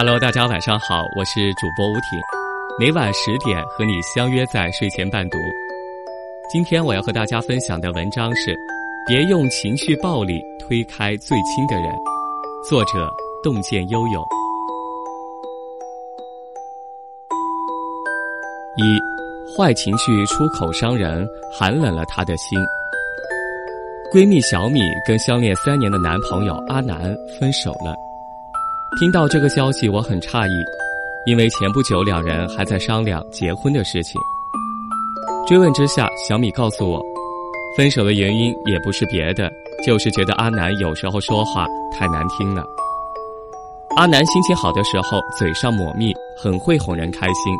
Hello，大家晚上好，我是主播吴挺，每晚十点和你相约在睡前伴读。今天我要和大家分享的文章是：别用情绪暴力推开最亲的人。作者：洞见悠悠。一，坏情绪出口伤人，寒冷了他的心。闺蜜小米跟相恋三年的男朋友阿南分手了。听到这个消息，我很诧异，因为前不久两人还在商量结婚的事情。追问之下，小米告诉我，分手的原因也不是别的，就是觉得阿南有时候说话太难听了。阿南心情好的时候，嘴上抹蜜，很会哄人开心；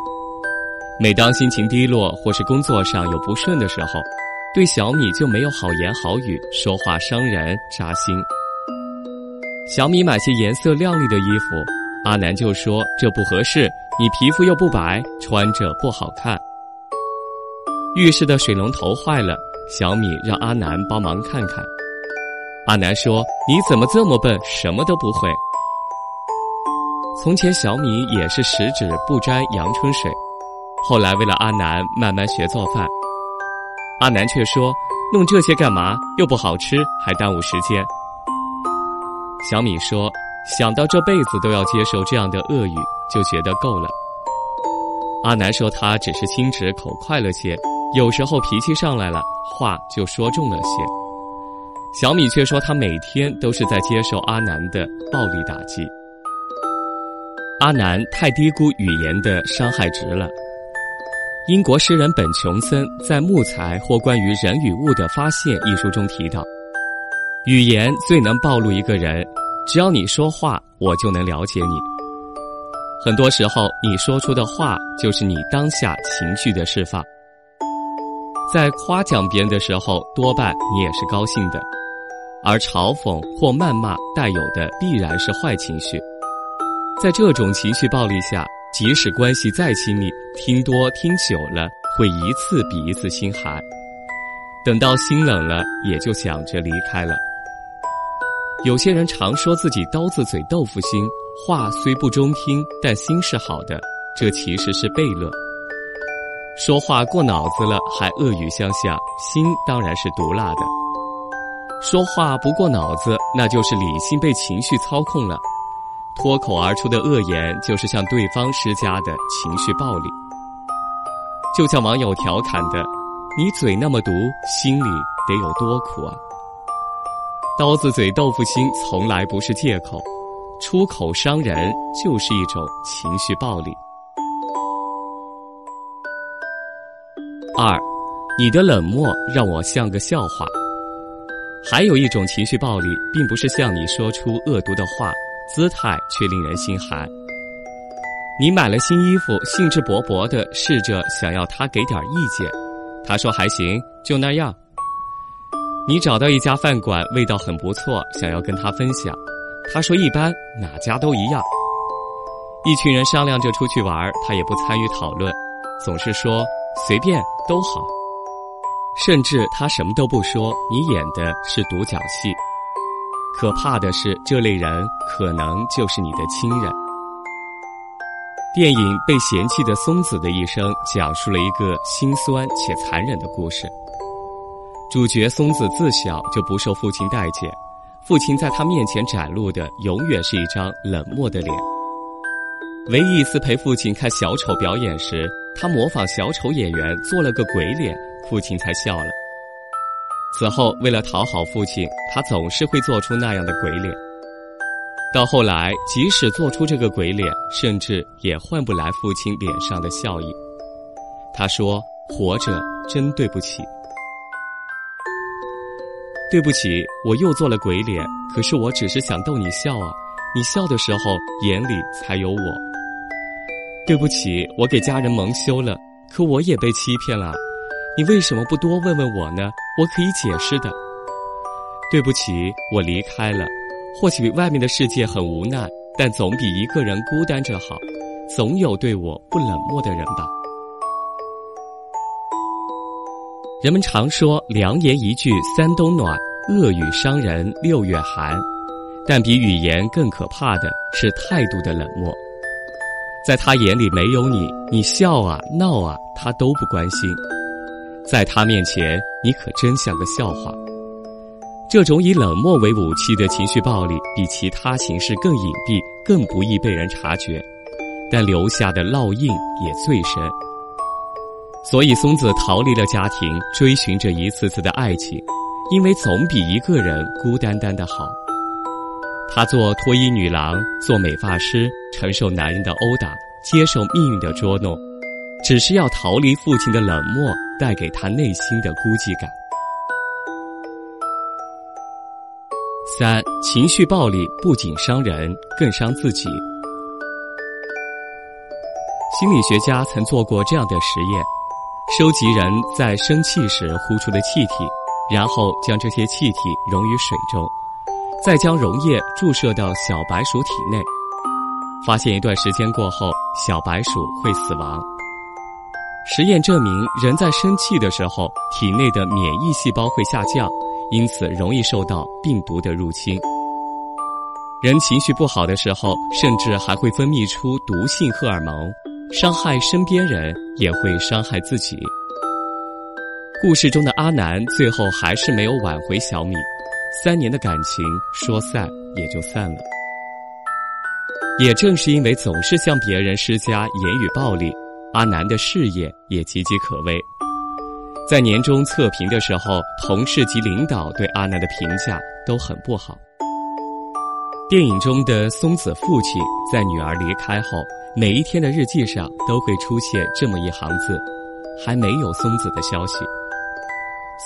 每当心情低落或是工作上有不顺的时候，对小米就没有好言好语，说话伤人扎心。小米买些颜色亮丽的衣服，阿南就说这不合适，你皮肤又不白，穿着不好看。浴室的水龙头坏了，小米让阿南帮忙看看。阿南说：“你怎么这么笨，什么都不会？”从前小米也是十指不沾阳春水，后来为了阿南慢慢学做饭。阿南却说：“弄这些干嘛？又不好吃，还耽误时间。”小米说：“想到这辈子都要接受这样的恶语，就觉得够了。”阿南说：“他只是心直口快了些，有时候脾气上来了，话就说重了些。”小米却说：“他每天都是在接受阿南的暴力打击。”阿南太低估语言的伤害值了。英国诗人本·琼森在《木材或关于人与物的发现》一书中提到。语言最能暴露一个人，只要你说话，我就能了解你。很多时候，你说出的话就是你当下情绪的释放。在夸奖别人的时候，多半你也是高兴的；而嘲讽或谩骂带有的必然是坏情绪。在这种情绪暴力下，即使关系再亲密，听多听久了，会一次比一次心寒。等到心冷了，也就想着离开了。有些人常说自己刀子嘴豆腐心，话虽不中听，但心是好的，这其实是悖论。说话过脑子了，还恶语相向，心当然是毒辣的。说话不过脑子，那就是理性被情绪操控了，脱口而出的恶言就是向对方施加的情绪暴力。就像网友调侃的：“你嘴那么毒，心里得有多苦啊！”刀子嘴豆腐心从来不是借口，出口伤人就是一种情绪暴力。二，你的冷漠让我像个笑话。还有一种情绪暴力，并不是向你说出恶毒的话，姿态却令人心寒。你买了新衣服，兴致勃勃的试着想要他给点意见，他说还行，就那样。你找到一家饭馆，味道很不错，想要跟他分享，他说一般，哪家都一样。一群人商量着出去玩，他也不参与讨论，总是说随便都好。甚至他什么都不说，你演的是独角戏。可怕的是，这类人可能就是你的亲人。电影《被嫌弃的松子的一生》讲述了一个心酸且残忍的故事。主角松子自小就不受父亲待见，父亲在他面前展露的永远是一张冷漠的脸。唯一一次陪父亲看小丑表演时，他模仿小丑演员做了个鬼脸，父亲才笑了。此后，为了讨好父亲，他总是会做出那样的鬼脸。到后来，即使做出这个鬼脸，甚至也换不来父亲脸上的笑意。他说：“活着真对不起。”对不起，我又做了鬼脸。可是我只是想逗你笑啊，你笑的时候眼里才有我。对不起，我给家人蒙羞了，可我也被欺骗了。你为什么不多问问我呢？我可以解释的。对不起，我离开了。或许外面的世界很无奈，但总比一个人孤单着好。总有对我不冷漠的人吧。人们常说“良言一句三冬暖，恶语伤人六月寒”，但比语言更可怕的是态度的冷漠。在他眼里没有你，你笑啊闹啊，他都不关心。在他面前，你可真像个笑话。这种以冷漠为武器的情绪暴力，比其他形式更隐蔽，更不易被人察觉，但留下的烙印也最深。所以，松子逃离了家庭，追寻着一次次的爱情，因为总比一个人孤单单的好。她做脱衣女郎，做美发师，承受男人的殴打，接受命运的捉弄，只是要逃离父亲的冷漠带给她内心的孤寂感。三、情绪暴力不仅伤人，更伤自己。心理学家曾做过这样的实验：收集人在生气时呼出的气体，然后将这些气体溶于水中，再将溶液注射到小白鼠体内，发现一段时间过后，小白鼠会死亡。实验证明，人在生气的时候，体内的免疫细胞会下降。因此，容易受到病毒的入侵。人情绪不好的时候，甚至还会分泌出毒性荷尔蒙，伤害身边人，也会伤害自己。故事中的阿南最后还是没有挽回小米，三年的感情说散也就散了。也正是因为总是向别人施加言语暴力，阿南的事业也岌岌可危。在年终测评的时候，同事及领导对阿南的评价都很不好。电影中的松子父亲在女儿离开后，每一天的日记上都会出现这么一行字：“还没有松子的消息。”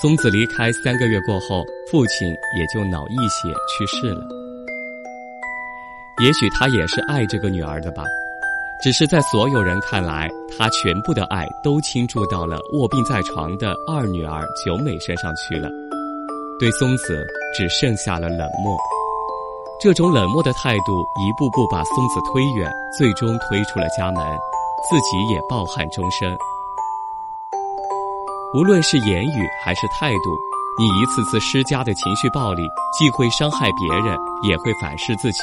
松子离开三个月过后，父亲也就脑溢血去世了。也许他也是爱这个女儿的吧。只是在所有人看来，他全部的爱都倾注到了卧病在床的二女儿九美身上去了，对松子只剩下了冷漠。这种冷漠的态度，一步步把松子推远，最终推出了家门，自己也抱憾终生。无论是言语还是态度，你一次次施加的情绪暴力，既会伤害别人，也会反噬自己。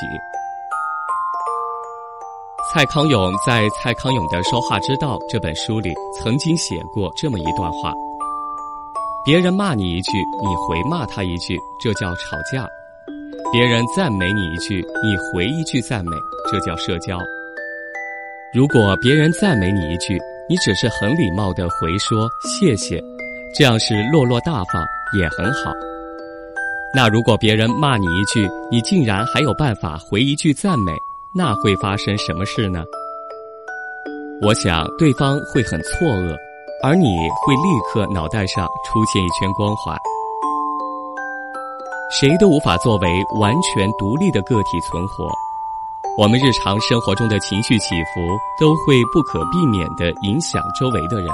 蔡康永在《蔡康永的说话之道》这本书里曾经写过这么一段话：别人骂你一句，你回骂他一句，这叫吵架；别人赞美你一句，你回一句赞美，这叫社交。如果别人赞美你一句，你只是很礼貌的回说谢谢，这样是落落大方，也很好。那如果别人骂你一句，你竟然还有办法回一句赞美？那会发生什么事呢？我想对方会很错愕，而你会立刻脑袋上出现一圈光环。谁都无法作为完全独立的个体存活。我们日常生活中的情绪起伏都会不可避免地影响周围的人，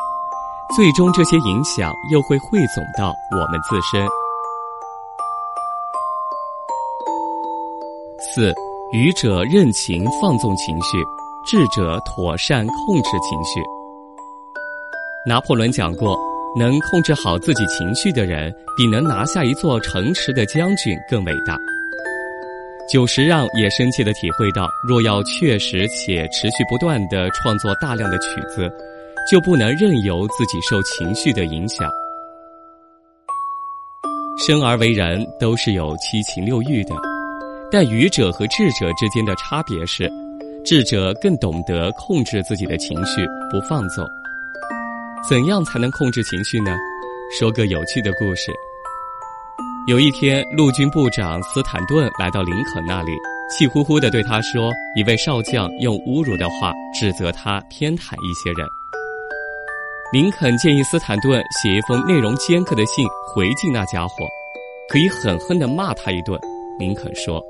最终这些影响又会汇总到我们自身。四。愚者任情放纵情绪，智者妥善控制情绪。拿破仑讲过，能控制好自己情绪的人，比能拿下一座城池的将军更伟大。久石让也深切地体会到，若要确实且持续不断地创作大量的曲子，就不能任由自己受情绪的影响。生而为人，都是有七情六欲的。但愚者和智者之间的差别是，智者更懂得控制自己的情绪，不放纵。怎样才能控制情绪呢？说个有趣的故事。有一天，陆军部长斯坦顿来到林肯那里，气呼呼地对他说：“一位少将用侮辱的话指责他偏袒一些人。”林肯建议斯坦顿写一封内容尖刻的信回敬那家伙，可以狠狠地骂他一顿。林肯说。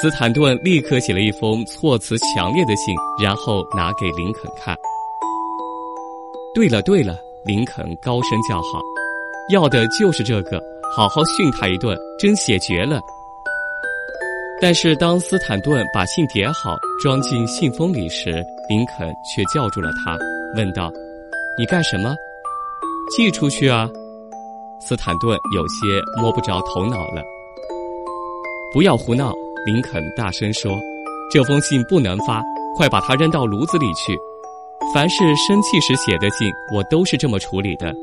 斯坦顿立刻写了一封措辞强烈的信，然后拿给林肯看。对了对了，林肯高声叫好，要的就是这个，好好训他一顿，真写绝了。但是当斯坦顿把信叠好，装进信封里时，林肯却叫住了他，问道：“你干什么？寄出去啊？”斯坦顿有些摸不着头脑了。不要胡闹。林肯大声说：“这封信不能发，快把它扔到炉子里去。凡是生气时写的信，我都是这么处理的。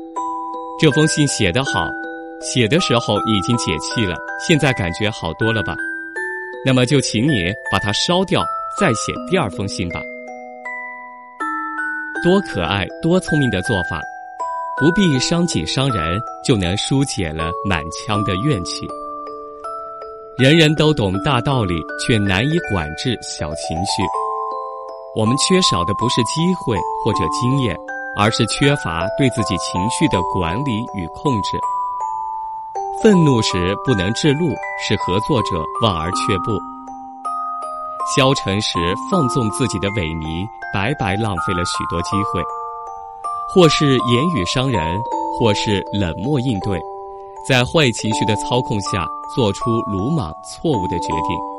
这封信写得好，写的时候已经解气了，现在感觉好多了吧？那么就请你把它烧掉，再写第二封信吧。多可爱、多聪明的做法，不必伤己伤人，就能疏解了满腔的怨气。人人都懂大道理，却难以管制小情绪。我们缺少的不是机会或者经验，而是缺乏对自己情绪的管理与控制。愤怒时不能制怒，是合作者望而却步；消沉时放纵自己的萎靡，白白浪费了许多机会。或是言语伤人，或是冷漠应对，在坏情绪的操控下，做出鲁莽错误的决定。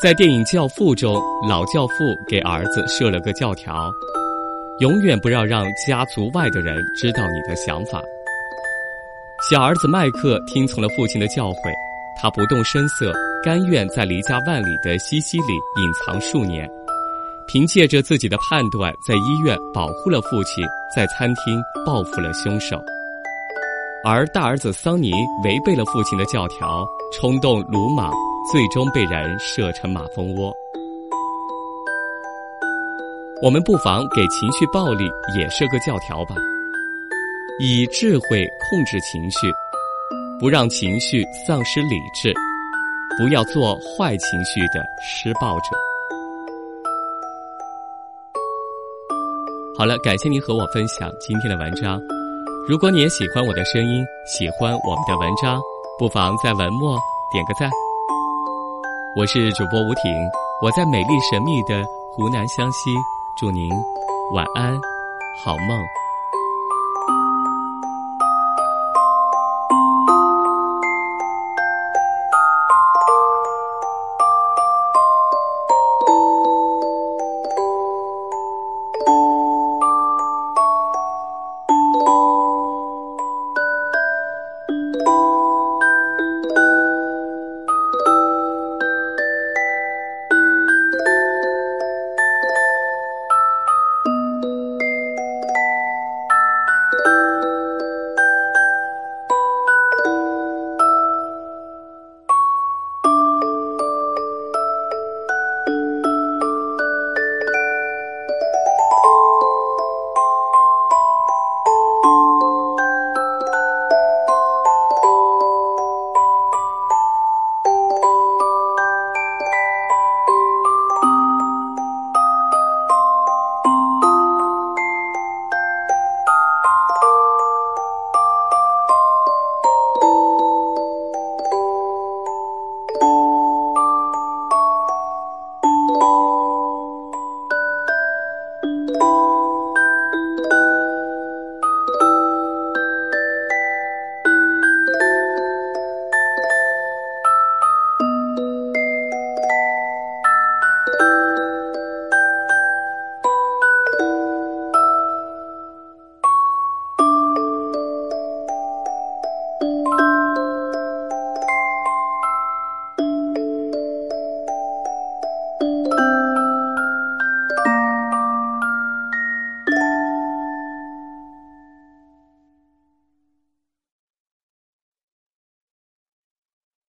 在电影《教父》中，老教父给儿子设了个教条：永远不要让家族外的人知道你的想法。小儿子麦克听从了父亲的教诲，他不动声色，甘愿在离家万里的西西里隐藏数年，凭借着自己的判断，在医院保护了父亲，在餐厅报复了凶手。而大儿子桑尼违背了父亲的教条，冲动鲁莽。最终被人射成马蜂窝。我们不妨给情绪暴力也设个教条吧：以智慧控制情绪，不让情绪丧失理智，不要做坏情绪的施暴者。好了，感谢您和我分享今天的文章。如果你也喜欢我的声音，喜欢我们的文章，不妨在文末点个赞。我是主播吴婷，我在美丽神秘的湖南湘西，祝您晚安，好梦。